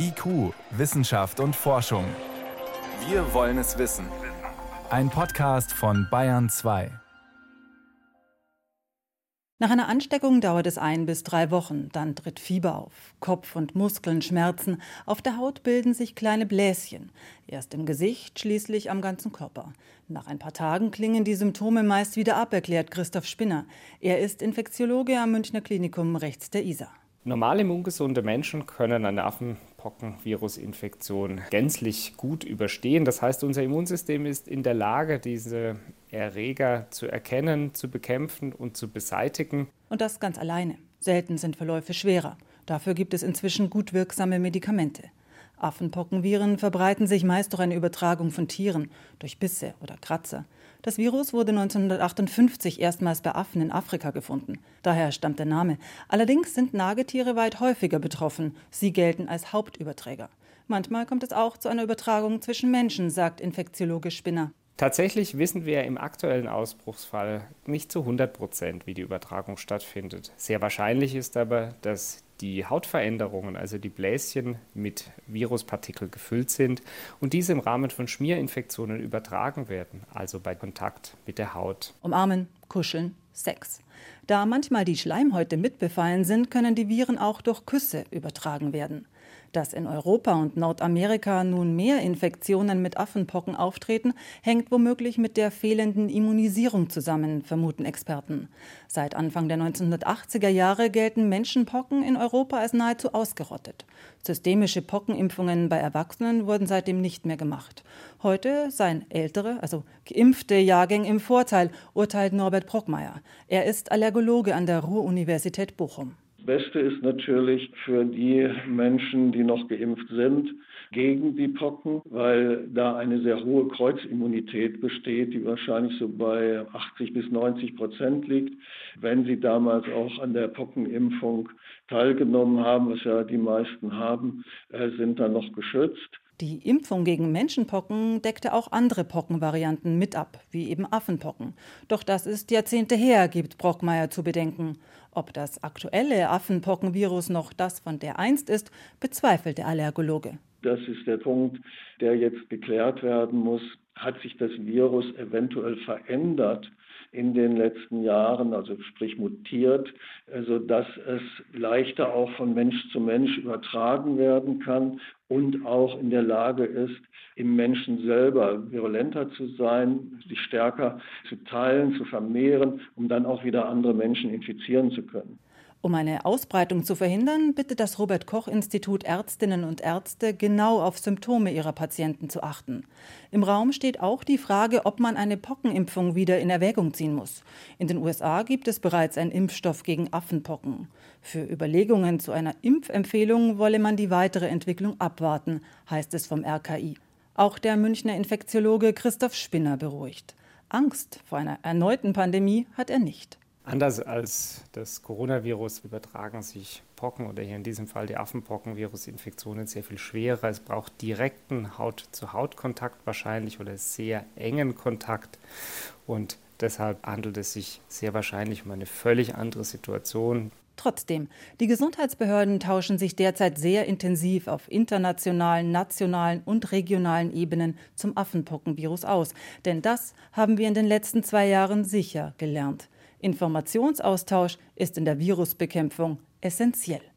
IQ, Wissenschaft und Forschung. Wir wollen es wissen. Ein Podcast von Bayern 2. Nach einer Ansteckung dauert es ein bis drei Wochen, dann tritt Fieber auf, Kopf und Muskeln schmerzen, auf der Haut bilden sich kleine Bläschen, erst im Gesicht, schließlich am ganzen Körper. Nach ein paar Tagen klingen die Symptome meist wieder ab, erklärt Christoph Spinner. Er ist Infektiologe am Münchner Klinikum rechts der Isar. Normal immungesunde Menschen können eine Affenpockenvirusinfektion gänzlich gut überstehen. Das heißt, unser Immunsystem ist in der Lage, diese Erreger zu erkennen, zu bekämpfen und zu beseitigen. Und das ganz alleine. Selten sind Verläufe schwerer. Dafür gibt es inzwischen gut wirksame Medikamente. Affenpockenviren verbreiten sich meist durch eine Übertragung von Tieren, durch Bisse oder Kratzer. Das Virus wurde 1958 erstmals bei Affen in Afrika gefunden. Daher stammt der Name. Allerdings sind Nagetiere weit häufiger betroffen. Sie gelten als Hauptüberträger. Manchmal kommt es auch zu einer Übertragung zwischen Menschen, sagt Infektiologe Spinner. Tatsächlich wissen wir im aktuellen Ausbruchsfall nicht zu 100 Prozent, wie die Übertragung stattfindet. Sehr wahrscheinlich ist aber, dass die Hautveränderungen, also die Bläschen mit Viruspartikel gefüllt sind und diese im Rahmen von Schmierinfektionen übertragen werden, also bei Kontakt mit der Haut. Umarmen, kuscheln, Sex. Da manchmal die Schleimhäute mitbefallen sind, können die Viren auch durch Küsse übertragen werden. Dass in Europa und Nordamerika nun mehr Infektionen mit Affenpocken auftreten, hängt womöglich mit der fehlenden Immunisierung zusammen, vermuten Experten. Seit Anfang der 1980er Jahre gelten Menschenpocken in Europa als nahezu ausgerottet. Systemische Pockenimpfungen bei Erwachsenen wurden seitdem nicht mehr gemacht. Heute seien ältere, also geimpfte Jahrgänge im Vorteil, urteilt Norbert Brockmeier. Er ist Allergologe an der Ruhr-Universität Bochum. Beste ist natürlich für die Menschen, die noch geimpft sind, gegen die Pocken, weil da eine sehr hohe Kreuzimmunität besteht, die wahrscheinlich so bei 80 bis 90 Prozent liegt. Wenn sie damals auch an der Pockenimpfung teilgenommen haben, was ja die meisten haben, äh, sind dann noch geschützt. Die Impfung gegen Menschenpocken deckte auch andere Pockenvarianten mit ab, wie eben Affenpocken. Doch das ist Jahrzehnte her, gibt Brockmeier zu bedenken. Ob das aktuelle Affenpockenvirus noch das von der einst ist, bezweifelt der Allergologe. Das ist der Punkt, der jetzt geklärt werden muss. Hat sich das Virus eventuell verändert in den letzten Jahren, also sprich mutiert, sodass es leichter auch von Mensch zu Mensch übertragen werden kann und auch in der Lage ist, im Menschen selber virulenter zu sein, sich stärker zu teilen, zu vermehren, um dann auch wieder andere Menschen infizieren zu können. Um eine Ausbreitung zu verhindern, bittet das Robert Koch Institut Ärztinnen und Ärzte genau auf Symptome ihrer Patienten zu achten. Im Raum steht auch die Frage, ob man eine Pockenimpfung wieder in Erwägung ziehen muss. In den USA gibt es bereits einen Impfstoff gegen Affenpocken. Für Überlegungen zu einer Impfempfehlung wolle man die weitere Entwicklung abwarten, heißt es vom RKI. Auch der Münchner Infektiologe Christoph Spinner beruhigt. Angst vor einer erneuten Pandemie hat er nicht. Anders als das Coronavirus übertragen sich Pocken oder hier in diesem Fall die Affenpockenvirusinfektionen sehr viel schwerer. Es braucht direkten Haut-zu-Haut-Kontakt wahrscheinlich oder sehr engen Kontakt. Und deshalb handelt es sich sehr wahrscheinlich um eine völlig andere Situation. Trotzdem, die Gesundheitsbehörden tauschen sich derzeit sehr intensiv auf internationalen, nationalen und regionalen Ebenen zum Affenpockenvirus aus. Denn das haben wir in den letzten zwei Jahren sicher gelernt. Informationsaustausch ist in der Virusbekämpfung essentiell.